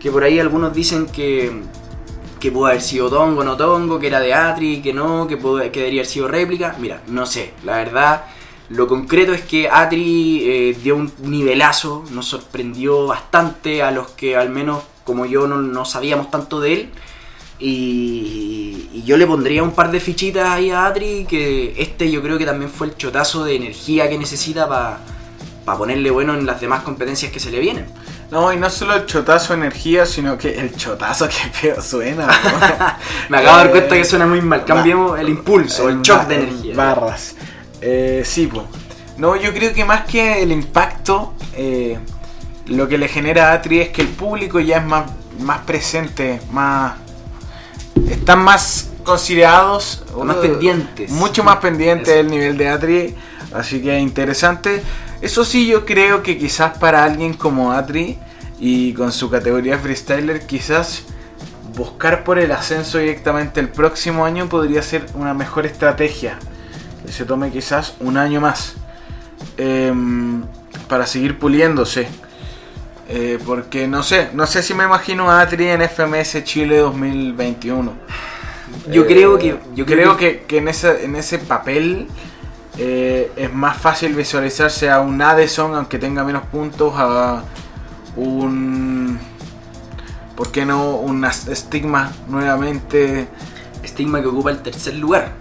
que por ahí algunos dicen que, que pudo haber sido Tongo, no Tongo, que era de Atri, que no, que, pudo, que debería haber sido réplica. Mira, no sé, la verdad, lo concreto es que Atri eh, dio un nivelazo, nos sorprendió bastante a los que al menos como yo no, no sabíamos tanto de él. Y, y yo le pondría un par de fichitas ahí a Atri, que este yo creo que también fue el chotazo de energía que necesita para ponerle bueno en las demás competencias que se le vienen. No, y no solo el chotazo de energía, sino que el chotazo que feo suena. ¿no? Me acabo de dar Eh, cuenta que suena muy mal. Cambiemos el impulso, el shock ba- de en energía. Barras. Eh, sí, pues. No, yo creo que más que el impacto, eh, lo que le genera a Atri es que el público ya es más, más presente, más. Están más considerados. Más uh, pendientes. Mucho más pendientes Eso. del nivel de Atri. Así que interesante. Eso sí, yo creo que quizás para alguien como Atri y con su categoría freestyler, quizás buscar por el ascenso directamente el próximo año podría ser una mejor estrategia. Que se tome quizás un año más. em, para seguir puliéndose. Eh, porque no sé, no sé si me imagino a Atri en FMS Chile 2021. Yo Eh, creo que. Yo creo que, que en, ese, en ese papel eh, es más fácil visualizarse a un Addison, aunque tenga menos puntos, a un. ¿Por qué no? Un estigma nuevamente. Estigma que ocupa el tercer lugar.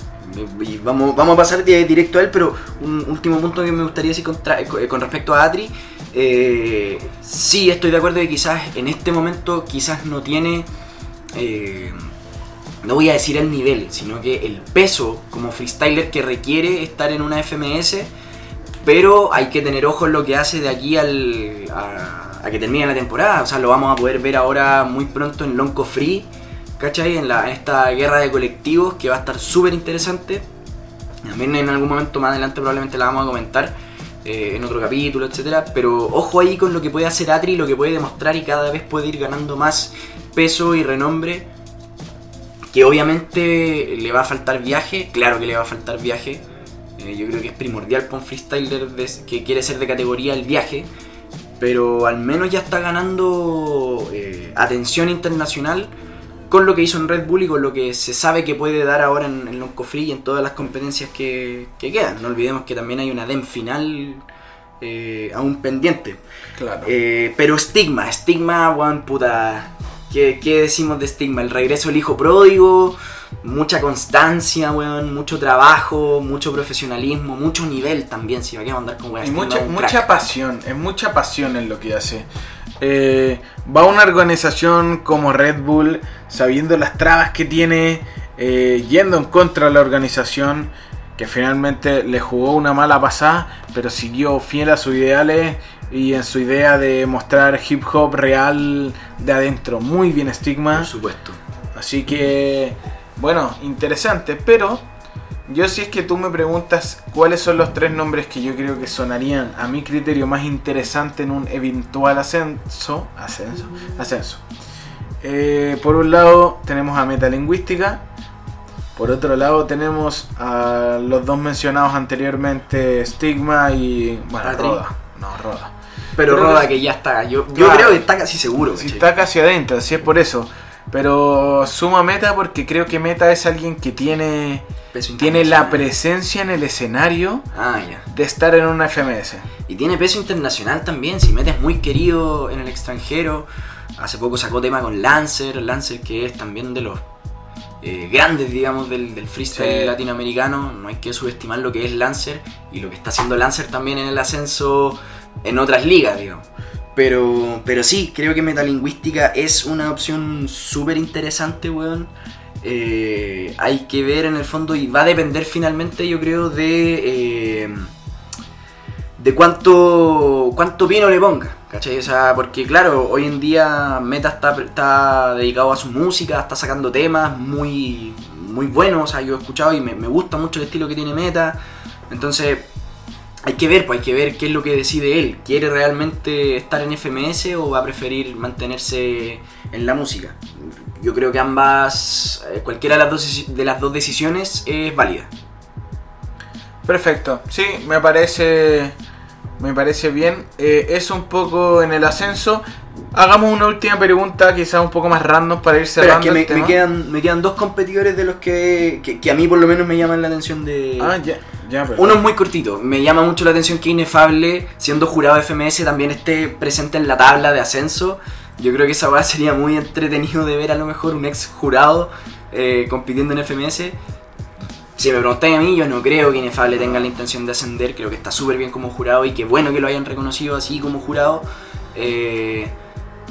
Y vamos, vamos a pasar directo a él, pero un último punto que me gustaría decir con respecto a Atri. eh, sí, estoy de acuerdo que quizás en este momento quizás no tiene. eh, no voy a decir el nivel, sino que el peso como freestyler que requiere estar en una FMS. Pero hay que tener ojo en lo que hace de aquí al, a, que termine la temporada. O sea, lo vamos a poder ver ahora muy pronto en Lonco Free. ¿Cachai? En, la, esta guerra de colectivos que va a estar súper interesante. También en algún momento más adelante probablemente la vamos a comentar eh, en otro capítulo, etcétera. Pero ojo ahí con lo que puede hacer Atri, lo que puede demostrar y cada vez puede ir ganando más peso y renombre. Que obviamente le va a faltar viaje, claro que le va a faltar viaje. Eh, yo creo que es primordial para un freestyler de- que quiere ser de categoría el viaje. Pero al menos ya está ganando eh, atención internacional con lo que hizo en Red Bull y con lo que se sabe que puede dar ahora en, en Lonco Free y en todas las competencias que, que quedan. No olvidemos que también hay una DEM final eh, aún pendiente. Claro. Eh, pero Stigma, Stigma, weón, puta. ¿Qué, qué decimos de Stigma? El regreso del hijo pródigo. mucha constancia, weón, mucho trabajo, mucho profesionalismo, mucho nivel también, si va a andar con weón. Y mucha, mucha pasión, es mucha pasión en lo que hace. Eh, va a una organización como Red Bull, sabiendo las trabas que tiene, eh, yendo en contra de la organización, que finalmente le jugó una mala pasada, pero siguió fiel a sus ideales y en su idea de mostrar hip hop real de adentro. Muy bien estigma. Por supuesto. Así que, bueno, interesante, pero yo si es que tú me preguntas cuáles son los tres nombres que yo creo que sonarían a mi criterio más interesante en un eventual ascenso, ascenso, ascenso. Eh, por un lado tenemos a Metalingüística, por otro lado tenemos a los dos mencionados anteriormente, Stigma y, bueno, Roda. No, Roda. Pero Roda que ya está, yo, yo creo que está casi seguro. Si está casi adentro, así es por eso. Pero suma Meta porque creo que Meta es alguien que tiene, tiene la presencia en el escenario ah, de estar en una FMS. Y tiene peso internacional también. Si Meta es muy querido en el extranjero. Hace poco sacó tema con Lancer. Lancer que es también de los eh, grandes, digamos, del, freestyle latinoamericano. No hay que subestimar lo que es Lancer y lo que está haciendo Lancer también en el ascenso en otras ligas, digamos. Pero, pero sí, creo que metalingüística es una opción súper interesante, weón. Eh, hay que ver en el fondo y va a depender finalmente, yo creo, de. Eh, de cuánto, cuánto vino le ponga, ¿cachai? O sea, porque claro, hoy en día Meta está, está dedicado a su música, está sacando temas muy, muy buenos, o sea, yo he escuchado y me, me gusta mucho el estilo que tiene Meta, entonces hay que ver, pues hay que ver qué es lo que decide él. ¿Quiere realmente estar en FMS o va a preferir mantenerse en la música? Yo creo que ambas, eh, cualquiera de las dos, de las dos decisiones es válida. Perfecto, sí, me parece, me parece bien. Eh, es un poco en el ascenso. Hagamos una última pregunta, quizás un poco más random para ir cerrando. me, quedan, me quedan dos competidores de los que, que, que, a mí por lo menos me llaman la atención de. Ah, ya. Uno es muy cortito. Me llama mucho la atención que Inefable, siendo jurado de FMS, también esté presente en la tabla de ascenso. Yo creo que esa va sería muy entretenido de ver a lo mejor un ex jurado eh, compitiendo en FMS. Si me preguntáis a mí, yo no creo que Inefable tenga la intención de ascender. Creo que está súper bien como jurado y que bueno que lo hayan reconocido así como jurado. Eh,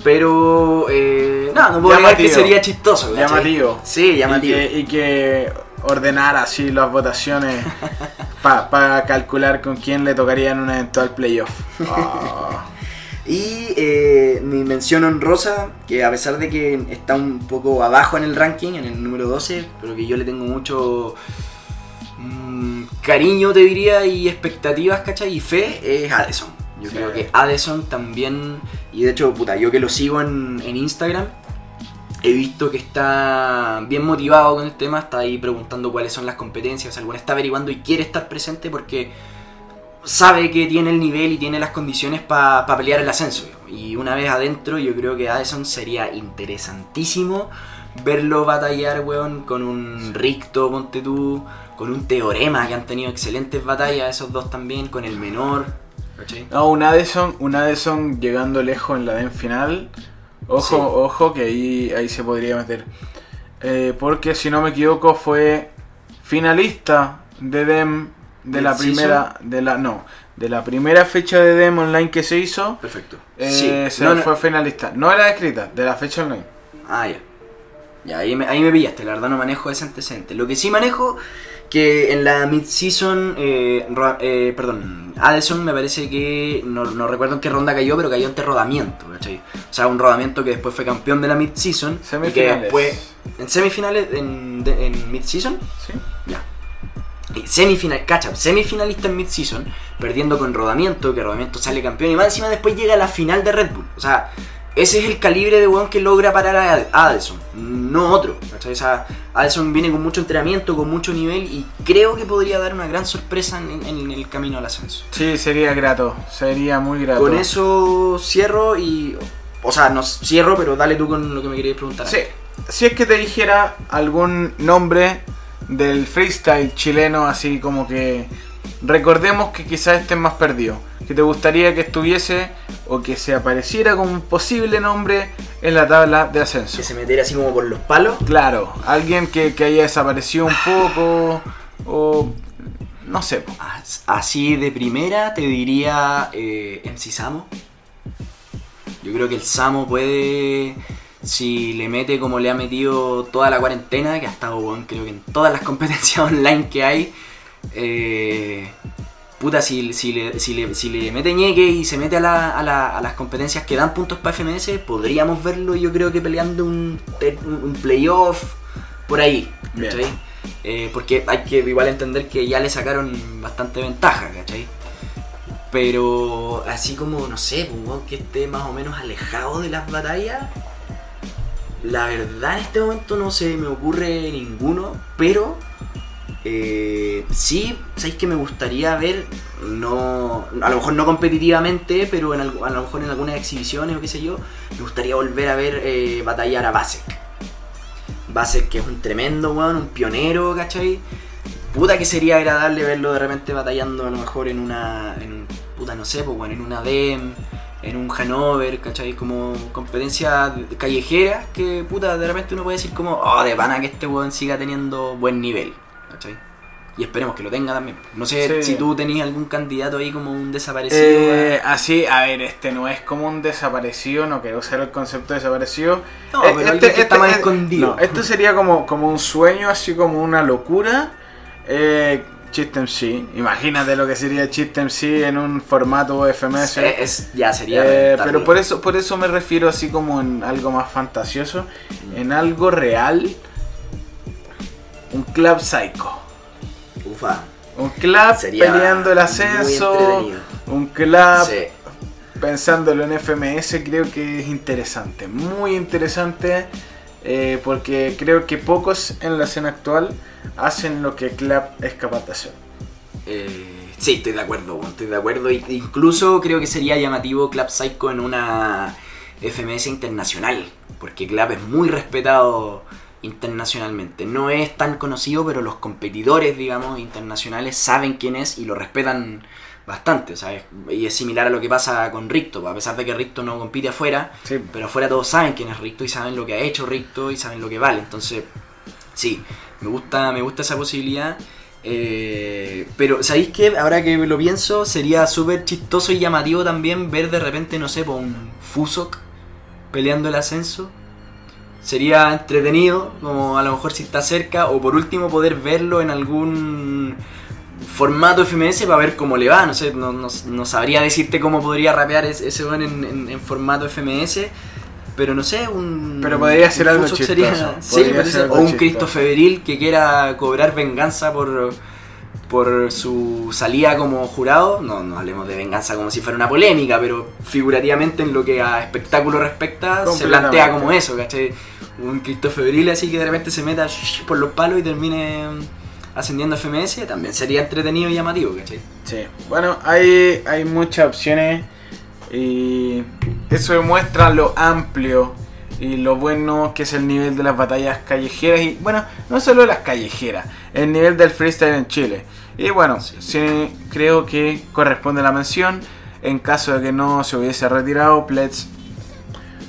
pero, eh, no, no puedo que sería chistoso. Llamativo. Sí, llamativo. y que ordenar así las votaciones para calcular con quién le tocaría en un eventual playoff. Y eh, mi mención honrosa, que a pesar de que está un poco abajo en el ranking, en el número 12, pero que yo le tengo mucho mm, cariño, te diría, y expectativas, ¿cachai? Y fe, es Addison. Yo creo que Addison también, y de hecho, puta, yo que lo sigo en, en Instagram, he visto que está bien motivado con el tema, está ahí preguntando cuáles son las competencias, o está averiguando y quiere estar presente porque sabe que tiene el nivel y tiene las condiciones para pelear el ascenso. Y una vez adentro, yo creo que Addison sería interesantísimo verlo batallar, weón, con un Ricto, ponte tú, con un Teorema, que han tenido excelentes batallas, esos dos también, con el menor. No, un Addison, un Addison llegando lejos en la DEN final Ojo, ojo, que ahí, ahí se podría meter. Eh, porque si no me equivoco fue finalista de DEM de la primera, de la no, de la primera fecha de DEM online que se hizo. Perfecto. Eh, se fue finalista. No era escrita, de la fecha online. Ah, ya. Ya, ahí me, ahí me pillaste, la verdad no manejo ese antecedente. Lo que sí manejo que en la mid-season, eh, eh, perdón, Addison me parece que, no, recuerdo en qué ronda cayó, pero cayó ante rodamiento, ¿cachai? O sea, un rodamiento que después fue campeón de la mid-season. Y que después, ¿En semifinales? ¿En, en mid-season? Sí. Ya. semifinal, cacha, semifinalista en mid-season, perdiendo con rodamiento, que rodamiento sale campeón y más encima después llega a la final de Red Bull. O sea, ese es el calibre de weón que logra parar a Addison, no otro. O sea, Addison viene con mucho entrenamiento, con mucho nivel y creo que podría dar una gran sorpresa en, el camino al ascenso. Sí, sería grato, sería muy grato. Con eso cierro y. O sea, no cierro, pero dale tú con lo que me querías preguntar. Sí, si es que te dijera algún nombre del freestyle chileno, así como que recordemos que quizás estén más perdidos que te gustaría que estuviese o que se apareciera como un posible nombre en la tabla de ascenso. Que se metiera así como por los palos. Claro, alguien que, que haya desaparecido un poco o no sé. Así de primera te diría eh, MC Samo. Yo creo que el Samo puede, si le mete como le ha metido toda la cuarentena, que ha estado, weón, creo que en todas las competencias online que hay, eh, puta, si, si, le, si, le, si le mete ñeque y se mete a, la- a la- a las competencias que dan puntos para FMS, podríamos verlo yo creo que peleando un, un- playoff por ahí. ¿cachai? Eh, porque hay que igual entender que ya le sacaron bastante ventaja, ¿cachai? Pero así como, no sé, pues, que esté más o menos alejado de las batallas, la verdad en este momento no se me ocurre ninguno, pero eh, sí, sabéis que me gustaría ver, no, a lo mejor no competitivamente, pero en, a lo mejor en algunas exhibiciones o qué sé yo, me gustaría volver a ver eh, batallar a Basek. Basek que es un tremendo weón, un pionero, ¿cachai? Puta que sería agradable verlo de repente batallando a lo mejor en una, en un, puta no sé, pues bueno, en una DEM, en un Hanover, ¿cachai? Como competencia callejera que puta de repente uno puede decir como, oh, de pana que este weón siga teniendo buen nivel, ¿cachai? Y esperemos que lo tenga también. No sé Sí. si tú tenías algún candidato ahí como un desaparecido. Eh, así, a ver, este no es como un desaparecido, no quiero usar el concepto de desaparecido. No, Eh, pero alguien que está más escondido. No, esto sería como, como un sueño, así como una locura. Eh, Chiste MC, imagínate lo que sería Chiste MC en un formato FMS. Eh, es, ya sería. Eh, pero por eso, por eso me refiero así como en algo más fantasioso, en algo real, un club psycho. Ufa. Un club Sería peleando el ascenso, un club Sí. pensándolo en FMS creo que es interesante, muy interesante, eh, porque creo que pocos en la escena actual hacen lo que Club es capaz de hacer. Eh, sí, estoy de acuerdo, estoy de acuerdo. Y- Incluso creo que sería llamativo Club Psycho en una FMS internacional, porque Club es muy respetado internacionalmente. No es tan conocido, pero los competidores, digamos, internacionales saben quién es y lo respetan bastante, ¿sabes? Y es similar a lo que pasa con Ricto, a pesar de que Ricto no compite afuera, Sí. pero afuera todos saben quién es Ricto y saben lo que ha hecho Ricto y saben lo que vale. Entonces, sí, me gusta, me gusta esa posibilidad. Eh, pero, ¿sabéis qué? Ahora que lo pienso, sería súper chistoso y llamativo también ver de repente, no sé, por un Fusok peleando el ascenso. Sería entretenido, como a lo mejor si está cerca, o por último poder verlo en algún formato FMS para ver cómo le va. No sé, no, no- no sabría decirte cómo podría rapear ese, weón en, en- en formato FMS. Pero no sé, un. Pero podría ser algo chistoso, sí, podría podría ser ser- algo o un. Cristo Febril que quiera cobrar venganza por, por su salida como jurado. No, no hablemos de venganza como si fuera una polémica, pero figurativamente en lo que a espectáculo respecta, se plantea como eso, ¿cachai? Un Cristo Febril así que de repente se meta por los palos y termine ascendiendo a FMS, también sería entretenido y llamativo, ¿cachai? Sí. Bueno, hay, hay muchas opciones y eso demuestra lo amplio y lo bueno que es el nivel de las batallas callejeras y bueno, no solo las callejeras, el nivel del freestyle en Chile. Y bueno, Sí. sí, creo que corresponde la mención. En caso de que no se hubiese retirado, Plets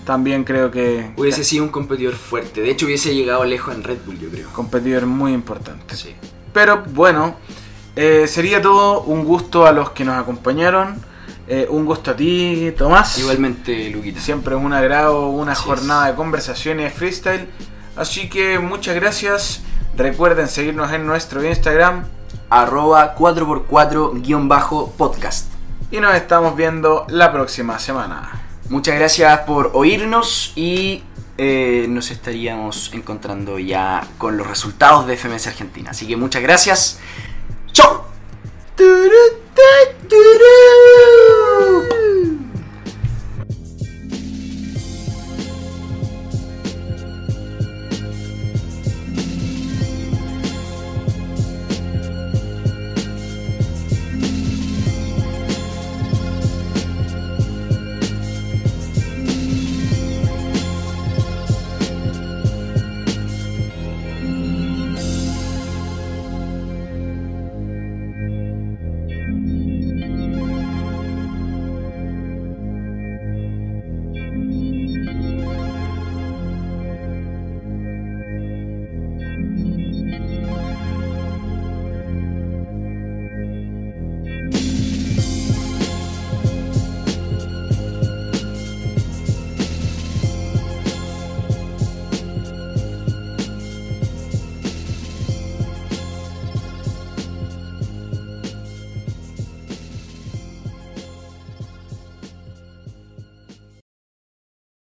también creo que Hubiese sido un competidor fuerte, de hecho hubiese llegado lejos en Red Bull, yo creo. competidor muy importante. Sí. Pero bueno, eh, sería todo un gusto a los que nos acompañaron. Eh, un gusto a ti, Tomás. Igualmente, Luquita. Siempre es un agrado, una Así jornada es. de conversaciones freestyle. Así que muchas gracias. Recuerden seguirnos en nuestro Instagram. Arroba 4x4-podcast. Y nos estamos viendo la próxima semana. Muchas gracias por oírnos y eh, nos estaríamos encontrando ya con los resultados de FMS Argentina. Así que muchas gracias トゥルッタトゥルー